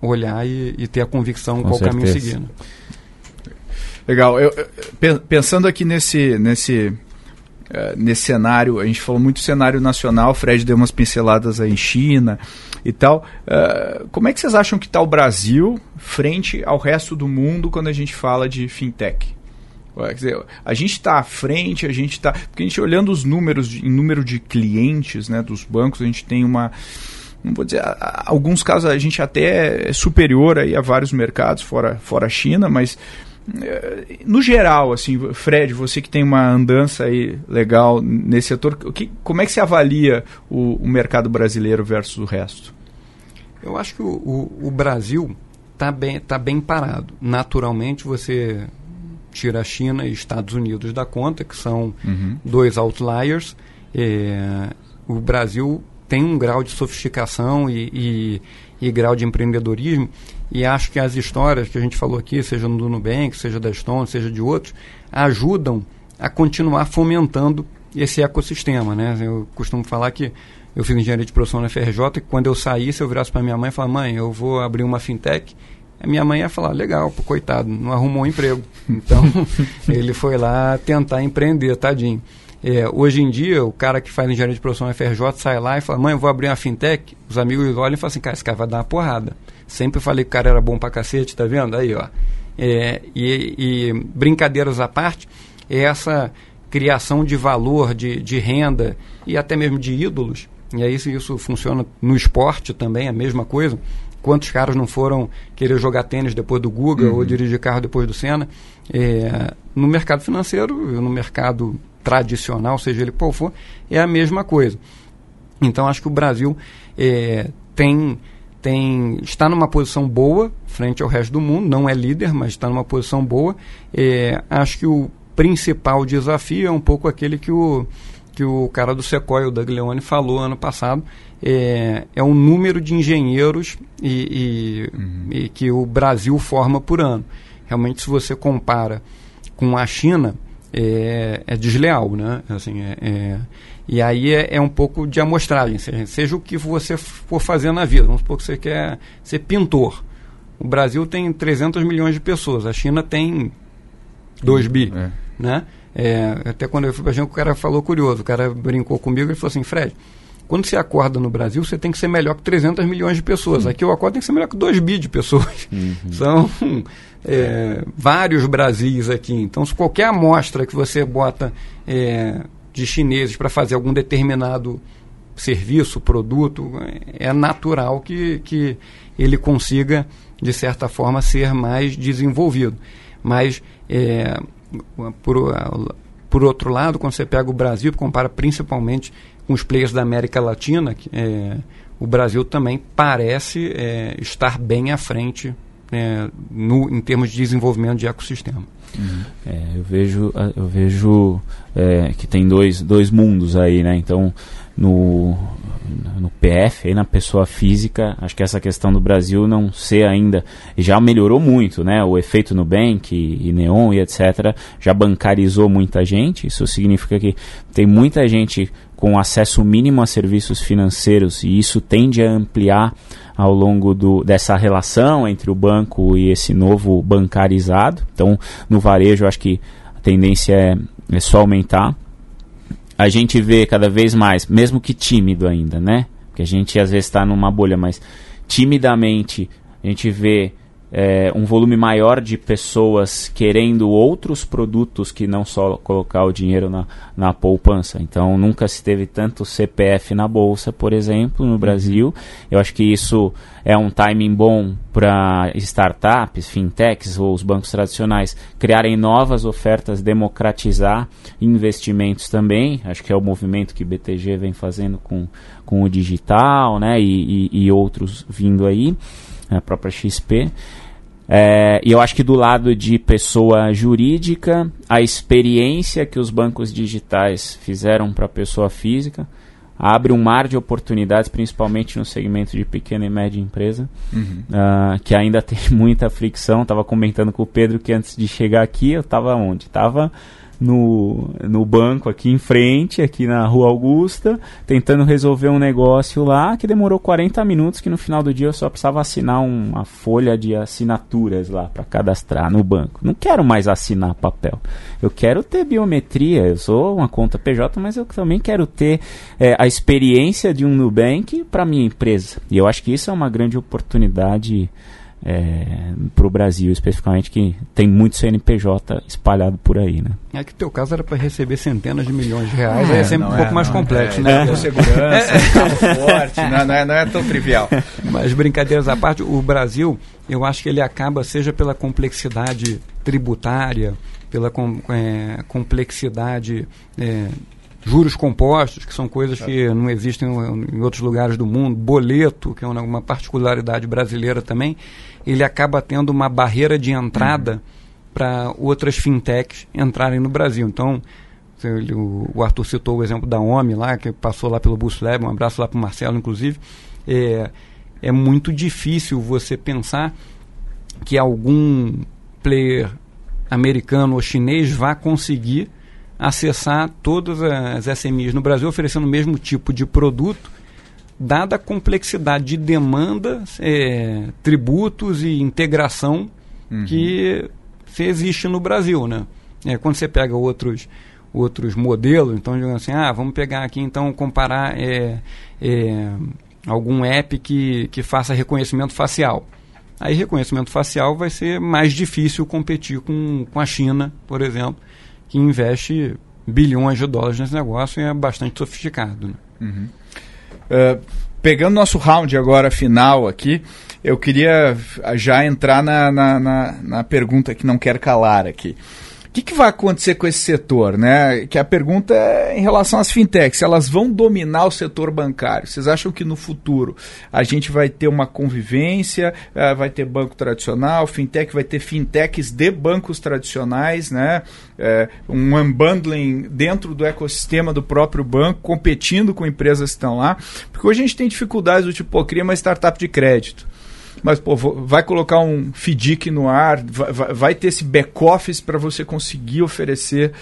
olhar e, e ter a convicção Com qual certeza. caminho seguir. Né?
Legal. Eu, pensando aqui nesse, nesse, nesse cenário, a gente falou muito cenário nacional, o Fred deu umas pinceladas aí em China, e tal. Uh, como é que vocês acham que está o Brasil frente ao resto do mundo quando a gente fala de fintech? Quer dizer, a gente está à frente, a gente está. Porque a gente olhando os números, de, em número de clientes né, dos bancos, a gente tem uma. Não vou dizer, alguns casos a gente até é superior aí a vários mercados, fora, fora a China, mas no geral, assim, Fred, você que tem uma andança aí legal nesse setor, que, como é que você avalia o, o mercado brasileiro versus o resto?
Eu acho que o, o, o Brasil está bem, tá bem parado. Naturalmente, você tira a China e Estados Unidos da conta, que são
Uhum.
dois outliers. É, o Brasil tem um grau de sofisticação e, e, e grau de empreendedorismo, e acho que as histórias que a gente falou aqui, seja no Nubank, seja da Stone, seja de outros, ajudam a continuar fomentando esse ecossistema. Né? Eu costumo falar que eu fiz engenharia de produção na FRJ e quando eu saísse, eu virasse para minha mãe e falasse, mãe, eu vou abrir uma fintech. A minha mãe ia falar, legal, pô, coitado, não arrumou um emprego. Então, ele foi lá tentar empreender, tadinho. É, hoje em dia, o cara que faz engenharia de produção na FRJ sai lá e fala, mãe, eu vou abrir uma fintech. Os amigos olham e falam assim, cara, esse cara vai dar uma porrada. Sempre falei que o cara era bom pra cacete, tá vendo? Aí, ó. É, e, e brincadeiras à parte, é essa criação de valor, de, de renda e até mesmo de ídolos. E aí isso, isso funciona no esporte também, a mesma coisa. Quantos caras não foram querer jogar tênis depois do Guga ou dirigir carro depois do Senna? É, no mercado financeiro, no mercado tradicional, seja ele qual for, é a mesma coisa. Então acho que o Brasil é, tem, tem, está numa posição boa frente ao resto do mundo, não é líder, mas está numa posição boa. É, acho que o principal desafio é um pouco aquele que o, que o cara do Sequoia, o Doug Leone, falou ano passado, é, é o número de engenheiros e, e, uhum. e que o Brasil forma por ano. Realmente, se você compara com a China, é, é desleal, né? Assim, é, é, e aí é, é, um pouco de amostragem, seja, seja, o que você for fazer na vida. Vamos supor que você quer ser pintor. O Brasil tem 300 milhões de pessoas, a China tem 2 bi,
É.
né? até quando eu fui para a gente, o cara falou curioso, o cara brincou comigo e falou assim, Fred, quando você acorda no Brasil, você tem que ser melhor que 300 milhões de pessoas. Aqui eu acordo tem que ser melhor que 2 bi de pessoas.
Uhum.
São é, vários Brasis aqui. Então, se qualquer amostra que você bota é, de chineses para fazer algum determinado serviço, produto, é natural que, que ele consiga, de certa forma, ser mais desenvolvido. Mas, é, por, por outro lado, quando você pega o Brasil, compara principalmente com os players da América Latina, é, o Brasil também parece é, estar bem à frente é, no, em termos de desenvolvimento de ecossistema.
Uhum. É, eu vejo, eu vejo é, que tem dois, dois mundos aí, né? Então, no, no PF, aí na pessoa física, acho que essa questão do Brasil não ser ainda, já melhorou muito, né? O efeito Nubank e, e Neon e etc. já bancarizou muita gente, isso significa que tem muita gente com acesso mínimo a serviços financeiros e isso tende a ampliar ao longo do, dessa relação entre o banco e esse novo bancarizado. Então, no varejo, acho que a tendência é, é só aumentar. A gente vê cada vez mais, mesmo que tímido ainda, né? Porque a gente às vezes está numa bolha, mas timidamente a gente vê é, um volume maior de pessoas querendo outros produtos que não só colocar o dinheiro na, na poupança. Então, nunca se teve tanto CPF na bolsa, por exemplo, no Brasil. Eu acho que isso é um timing bom para startups, fintechs ou os bancos tradicionais criarem novas ofertas, democratizar investimentos também. Acho que é o movimento que o BTG vem fazendo com, com o digital né, e, e, e outros vindo aí, a própria XP. É, e eu acho que do lado de pessoa jurídica, a experiência que os bancos digitais fizeram para a pessoa física abre um mar de oportunidades, principalmente no segmento de pequena e média empresa,
uhum.
uh, que ainda tem muita fricção. Estava comentando com o Pedro que antes de chegar aqui, eu estava onde? Estava no, no banco aqui em frente, aqui na Rua Augusta, tentando resolver um negócio lá que demorou 40 minutos, que no final do dia eu só precisava assinar uma folha de assinaturas lá para cadastrar no banco. Não quero mais assinar papel. Eu quero ter biometria, eu sou uma conta PJ, mas eu também quero ter é, a experiência de um Nubank para minha empresa. E eu acho que isso é uma grande oportunidade é, para o Brasil, especificamente, que tem muito CNPJ espalhado por aí, né?
É que o teu caso era para receber centenas de milhões de reais, é, aí é sempre um pouco
é,
mais
não,
complexo,
é,
né?
Com segurança, carro forte, não, não, é, não é tão trivial.
Mas brincadeiras à parte, o Brasil, eu acho que ele acaba, seja pela complexidade tributária, pela com, é, complexidade é, juros compostos, que são coisas que não existem em outros lugares do mundo, boleto, que é uma, particularidade brasileira também, ele acaba tendo uma barreira de entrada para outras fintechs entrarem no Brasil. Então, o, o Arthur citou o exemplo da OMI lá, que passou lá pelo Bus Lab, um abraço lá para o Marcelo, inclusive. É, é muito difícil você pensar que algum player americano ou chinês vá conseguir acessar todas as SMEs no Brasil oferecendo o mesmo tipo de produto, dada a complexidade de demanda, é, tributos e integração uhum. que existe no Brasil, né? É, quando você pega outros outros modelos, então digamos assim, ah, vamos pegar aqui então comparar é, é, algum app que, que faça reconhecimento facial. Aí reconhecimento facial vai ser mais difícil competir com, com a China, por exemplo, que investe bilhões de dólares nesse negócio e é bastante sofisticado. Né?
Uhum. Uh, pegando nosso round agora final aqui, eu queria já entrar na, na, na, na pergunta que não quer calar aqui que, que vai acontecer com esse setor? Né? Que a pergunta é em relação às fintechs. Elas vão dominar o setor bancário? Vocês acham que no futuro a gente vai ter uma convivência, uh, vai ter banco tradicional, fintech vai ter fintechs de bancos tradicionais, né? Uh, um unbundling dentro do ecossistema do próprio banco, competindo com empresas que estão lá? Porque hoje a gente tem dificuldades do tipo, cria uma startup de crédito mas pô, vai colocar um FDIC no ar, vai, vai ter esse back-office para você conseguir oferecer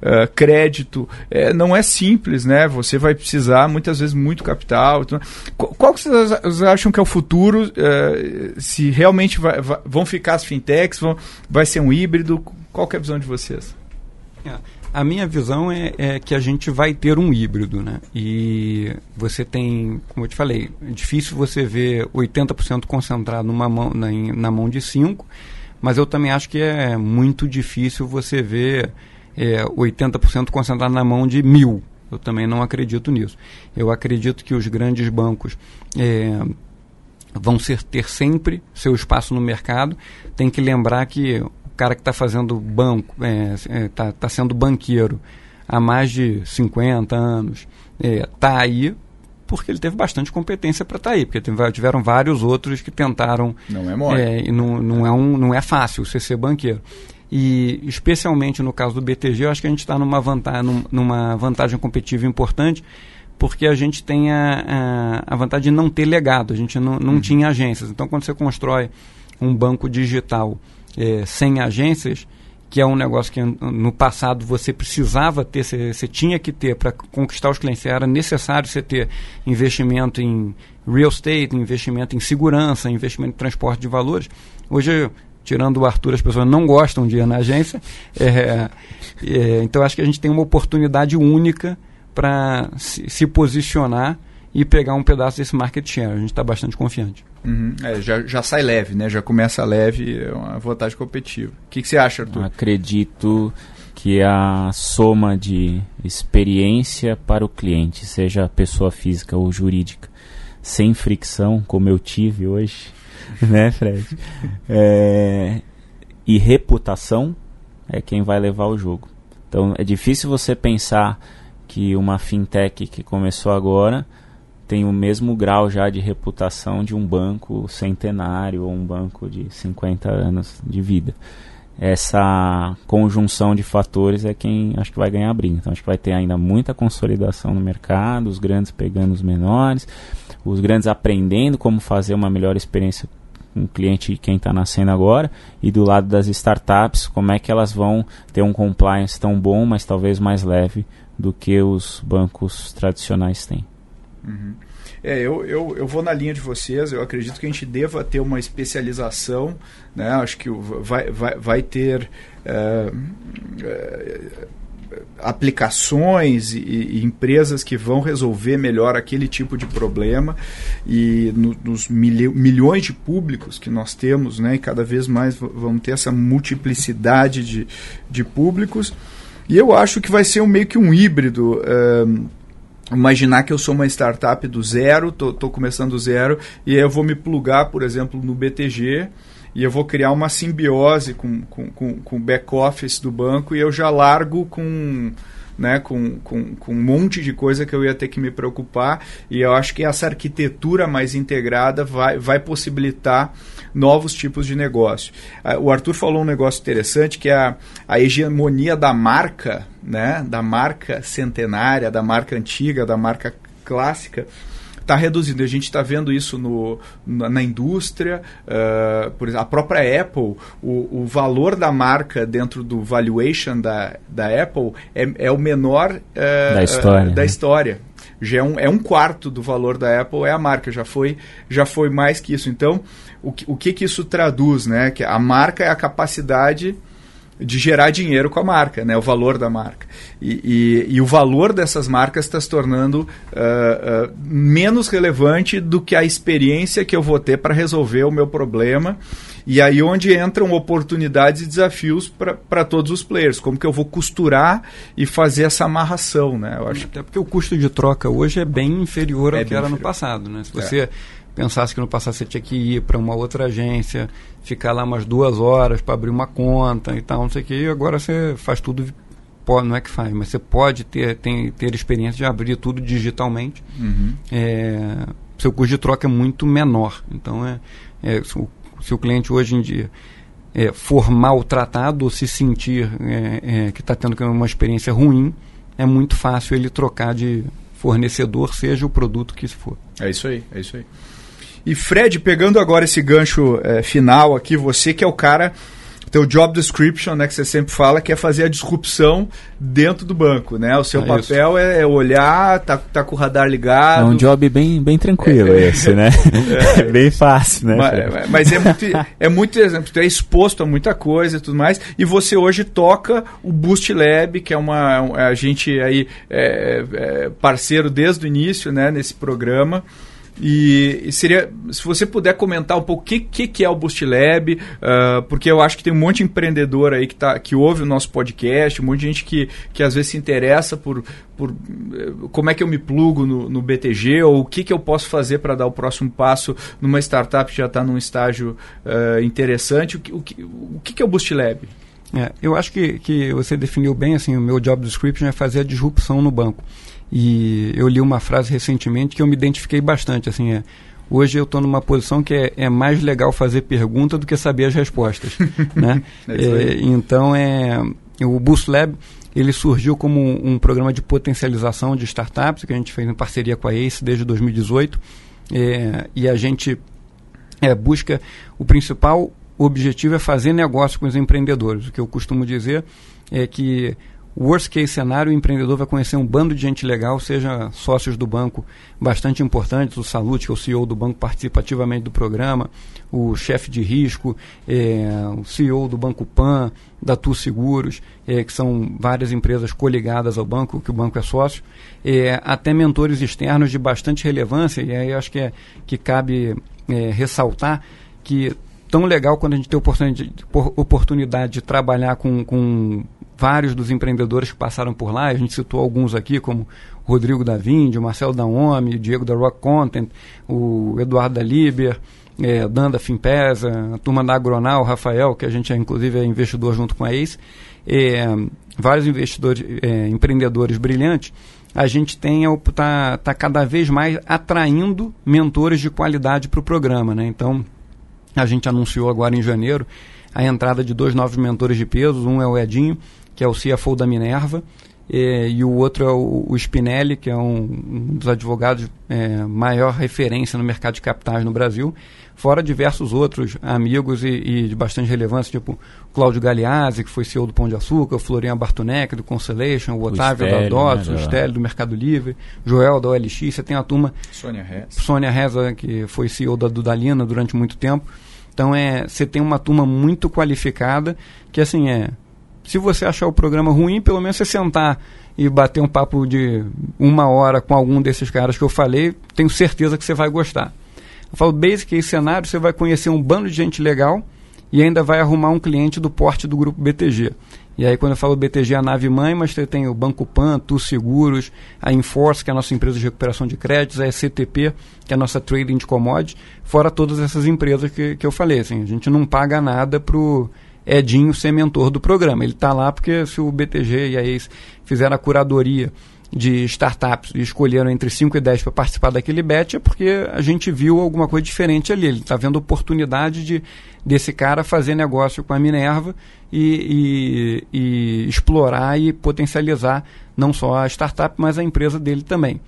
uh, crédito. É, não é simples, né? Você vai precisar muitas vezes muito capital. Então, qual, que vocês acham que é o futuro? Uh, se realmente vai, vai, vão ficar as fintechs, vão, vai ser um híbrido? Qual é a visão de vocês?
É. A minha visão é, é, que a gente vai ter um híbrido, né? E você tem, como eu te falei, é difícil você ver 80% concentrado numa mão, na, na mão de 5, mas eu também acho que é muito difícil você ver é, 80% concentrado na mão de mil. Eu também não acredito nisso. Eu acredito que os grandes bancos é, vão ser, ter sempre seu espaço no mercado. Tem que lembrar que cara que está fazendo banco, está é, é, tá, tá sendo banqueiro há mais de 50 anos, está é, aí porque ele teve bastante competência para estar tá aí, porque tiveram vários outros que tentaram.
Não é mole.
É, não, não, é um, não é fácil você ser banqueiro. E especialmente no caso do BTG, eu acho que a gente está numa vantagem, numa vantagem competitiva importante, porque a gente tem a, a, a vantagem de não ter legado, a gente não, não uhum. tinha agências. Então, quando você constrói um banco digital é, sem agências, que é um negócio que no passado você precisava ter, você, você tinha que ter para conquistar os clientes, era necessário você ter investimento em real estate, investimento em segurança, investimento em transporte de valores. Hoje, tirando o Arthur, as pessoas não gostam de ir na agência, é, é, então acho que a gente tem uma oportunidade única para se, se posicionar e pegar um pedaço desse market share. A gente está bastante confiante.
Uhum. É, já, já sai leve, né? Já começa leve, é uma vantagem competitiva. O que, que você acha, Arthur?
Acredito que a soma de experiência para o cliente, seja pessoa física ou jurídica, sem fricção, como eu tive hoje, né, Fred? É, e reputação é quem vai levar o jogo. Então é difícil você pensar que uma fintech que começou agora tem o mesmo grau já de reputação de um banco centenário ou um banco de 50 anos de vida. Essa conjunção de fatores é quem acho que vai ganhar a briga. Então acho que vai ter ainda muita consolidação no mercado, os grandes pegando os menores, os grandes aprendendo como fazer uma melhor experiência o cliente quem está nascendo agora, e do lado das startups, como é que elas vão ter um compliance tão bom, mas talvez mais leve do que os bancos tradicionais têm.
Uhum. É, eu, eu, eu vou na linha de vocês, eu acredito que a gente deva ter uma especialização, né? acho que vai, vai, vai ter é, é, aplicações e, e, empresas que vão resolver melhor aquele tipo de problema e no, nos milhões de públicos que nós temos, né? e cada vez mais vamos ter essa multiplicidade de, de públicos, e eu acho que vai ser um, meio que um híbrido. Uh, imaginar que eu sou uma startup do zero, tô começando do zero, e eu vou me plugar, por exemplo, no BTG, e eu vou criar uma simbiose com, com, com, com o back-office do banco, e eu já largo com né, com, com, com um monte de coisa que eu ia ter que me preocupar, e eu acho que essa arquitetura mais integrada vai, vai possibilitar novos tipos de negócio. Ah, o Arthur falou um negócio interessante que é a, a hegemonia da marca, né, da marca centenária, da marca antiga, da marca clássica, está reduzindo. A gente está vendo isso no, na, na indústria, uh, por exemplo, a própria Apple, o, o, valor da marca dentro do valuation da, da Apple é, é o menor uh,
da história.
Uh, da né? história já é um, é um quarto do valor da Apple é a marca, já foi, já foi mais que isso. Então, o que, o que, que isso traduz? Né? Que a marca é a capacidade de gerar dinheiro com a marca, né? o valor da marca. E, e, e o valor dessas marcas está se tornando uh, uh, menos relevante do que a experiência que eu vou ter para resolver o meu problema. E aí onde entram oportunidades e desafios para todos os players. Como que eu vou costurar e fazer essa amarração, né? Eu
acho. Até porque o custo de troca hoje é bem inferior ao é que era inferior. no passado, né? Se você é pensasse que no passado você tinha que ir para uma outra agência, ficar lá umas duas horas para abrir uma conta e tal, não sei o que, e agora você faz tudo, pode, não é que faz, mas você pode ter, tem, ter experiência de abrir tudo digitalmente. Uhum. É, seu custo de troca é muito menor. Então, é, é se, o, se, o, cliente hoje em dia é, for maltratado ou se sentir é, é, que está tendo uma experiência ruim, é muito fácil ele trocar de fornecedor, seja o produto que for.
É isso aí, é isso aí. E Fred, pegando agora esse gancho é, final aqui, você que é o cara teu job description, né, que você sempre fala, que é fazer a disrupção dentro do banco, né? O seu é papel é, é, olhar, tá, tá com o radar ligado. É
um job bem, bem tranquilo é, esse, né? É, bem fácil, né?
Mas, mas, é muito, é muito exemplo, tu é exposto a muita coisa e tudo mais, e você hoje toca o Boost Lab, que é uma a gente aí é, é parceiro desde o início, né, nesse programa. E, seria, se você puder comentar um pouco o que, que, é o Boost Lab, uh, porque eu acho que tem um monte de empreendedor aí que, tá, que ouve o nosso podcast, um monte de gente que, que às vezes se interessa por, por uh, como é que eu me plugo no, no BTG, ou o que, que eu posso fazer para dar o próximo passo numa startup que já está num estágio uh, interessante. O, que, o, que, o que, que é o Boost Lab?
É, eu acho que, que você definiu bem, assim, o meu job description é fazer a disrupção no banco. E eu li uma frase recentemente que eu me identifiquei bastante. Assim, é, hoje eu estou numa posição que é, é, mais legal fazer pergunta do que saber as respostas. né? é, então, é, o Boost Lab ele surgiu como um, um, programa de potencialização de startups que a gente fez em parceria com a ACE desde 2018. É, e a gente é, busca o principal objetivo é fazer negócio com os empreendedores. O que eu costumo dizer é que Worst case cenário, o empreendedor vai conhecer um bando de gente legal, seja sócios do banco bastante importantes, o Salute, que é o CEO do banco, participa ativamente do programa, o chefe de risco, é, o CEO do Banco Pan, da Tu Seguros, é, que são várias empresas coligadas ao banco, que o banco é sócio, é, até mentores externos de bastante relevância, e aí acho que, é, que cabe é, ressaltar que tão legal quando a gente tem oportunidade, oportunidade de trabalhar com, com vários dos empreendedores que passaram por lá, a gente citou alguns aqui, como Rodrigo da o Marcelo da OMI, o Diego da Rock Content, o Eduardo da Liber, é, Dan da Fimpesa, a turma da Agronal, o Rafael, que a gente é, inclusive é investidor junto com a ACE, é, vários investidores, é, empreendedores brilhantes, a gente tem está tá cada vez mais atraindo mentores de qualidade para o programa. Né? Então, a gente anunciou agora em janeiro a entrada de dois novos mentores de peso, um é o Edinho, que é o CFO da Minerva, e, e o outro é o, o, Spinelli, que é um, um dos advogados é, maior referência no mercado de capitais no Brasil, fora diversos outros amigos e, e de bastante relevância, tipo Cláudio Galeazzi, que foi CEO do Pão de Açúcar, o Florinha Bartonec, do Constellation, o Otávio da DOTS, né, o Stélio do Mercado Livre, Joel da OLX, você tem a turma...
Sônia Reza.
Sônia Reza, que foi CEO da Dudalina durante muito tempo. Então, é, você tem uma turma muito qualificada, que assim, é se você achar o programa ruim, pelo menos você sentar e bater um papo de uma hora com algum desses caras que eu falei, tenho certeza que você vai gostar. Eu falo, basic esse cenário, você vai conhecer um bando de gente legal e ainda vai arrumar um cliente do porte do grupo BTG. E aí, quando eu falo BTG, é a nave mãe, mas você tem o Banco Pan, Tu Seguros, a Enforce, que é a nossa empresa de recuperação de créditos, a ECTP, que é a nossa trading de commodities, fora todas essas empresas que, que eu falei. Assim, a gente não paga nada para Edinho ser mentor do programa. Ele está lá porque se o BTG e a ACE fizeram a curadoria de startups e escolheram entre 5 e 10 para participar daquele bet, é porque a gente viu alguma coisa diferente ali. Ele está vendo oportunidade de, desse cara fazer negócio com a Minerva e, e, e explorar e potencializar não só a startup, mas a empresa dele também.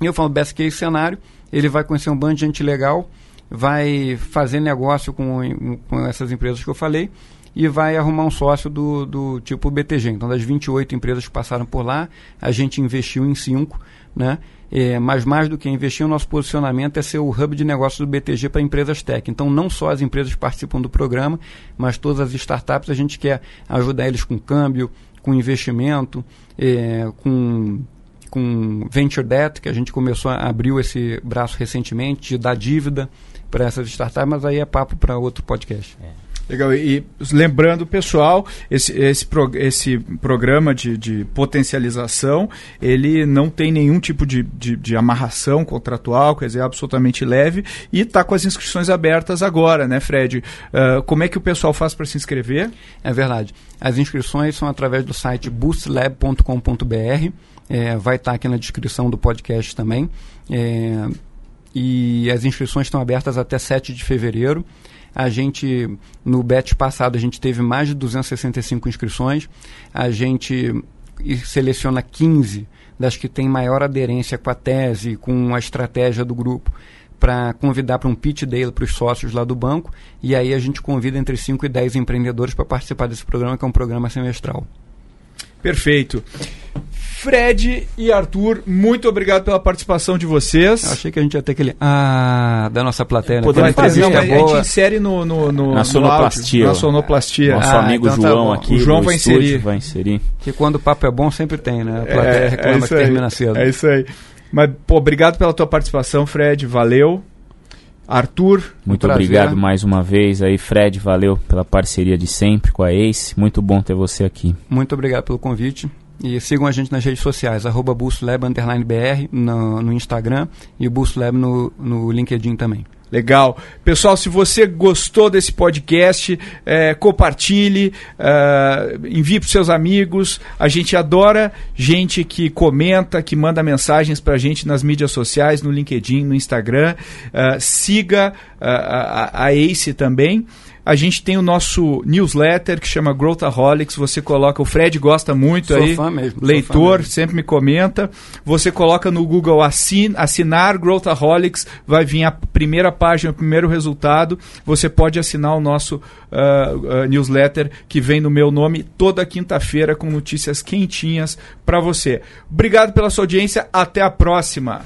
Eu falo, best case cenário, ele vai conhecer um bando de gente legal, vai fazer negócio com, com essas empresas que eu falei, e vai arrumar um sócio do, do tipo BTG. Então, das 28 empresas que passaram por lá, a gente investiu em cinco, né? É, mas mais do que investir, o nosso posicionamento é ser o hub de negócios do BTG para empresas tech. Então, não só as empresas participam do programa, mas todas as startups a gente quer ajudar eles com câmbio, com investimento, é, com, com venture debt, que a gente começou a abrir esse braço recentemente, de dar dívida para essas startups, mas aí é papo para outro podcast.
É. Legal, e lembrando, pessoal, esse, esse, pro, esse programa de, de potencialização, ele não tem nenhum tipo de, de, de amarração contratual, quer dizer, é absolutamente leve, e está com as inscrições abertas agora, né, Fred? Uh, como é que o pessoal faz para se inscrever?
É verdade. As inscrições são através do site boostlab.com.br, é, vai estar tá aqui na descrição do podcast também, é, e as inscrições estão abertas até 7 de fevereiro. A gente, no BET passado, a gente teve mais de 265 inscrições. A gente seleciona 15 das que têm maior aderência com a tese, com a estratégia do grupo, para convidar para um pitch dele para os sócios lá do banco. E aí a gente convida entre 5 e 10 empreendedores para participar desse programa, que é um programa semestral.
Perfeito. Fred e Arthur, muito obrigado pela participação de vocês.
Eu achei que a gente ia ter aquele ah da nossa plateia. Né?
Podemos fazer, não, a gente insere no, no, no
na sonoplastia.
na sonoplastia.
Nosso ah, amigo então tá João tá aqui.
O João vai inserir.
vai inserir.
Que quando o papo é bom sempre tem, né? A plateia é, reclama é que termina cedo.
É isso aí. Mas, pô, obrigado pela tua participação, Fred. Valeu. Arthur.
Muito obrigado mais uma vez aí, Fred. Valeu pela parceria de sempre com a Ace. Muito bom ter você aqui.
Muito obrigado pelo convite. E sigam a gente nas redes sociais, arroba BR no, no Instagram e BoostLab no, no LinkedIn também.
Legal. Pessoal, se você gostou desse podcast, é, compartilhe, é, envie para seus amigos. A gente adora gente que comenta, que manda mensagens para a gente nas mídias sociais, no LinkedIn, no Instagram. É, siga é, a, a, a Ace também. A gente tem o nosso newsletter que chama Growthaholics. Você coloca, o Fred gosta muito
sou
aí,
fã mesmo,
leitor,
mesmo.
sempre me comenta. Você coloca no Google assin, assinar Growthaholics, vai vir a primeira página, o primeiro resultado. Você pode assinar o nosso uh, uh, newsletter que vem no meu nome toda quinta-feira com notícias quentinhas para você. Obrigado pela sua audiência. Até a próxima.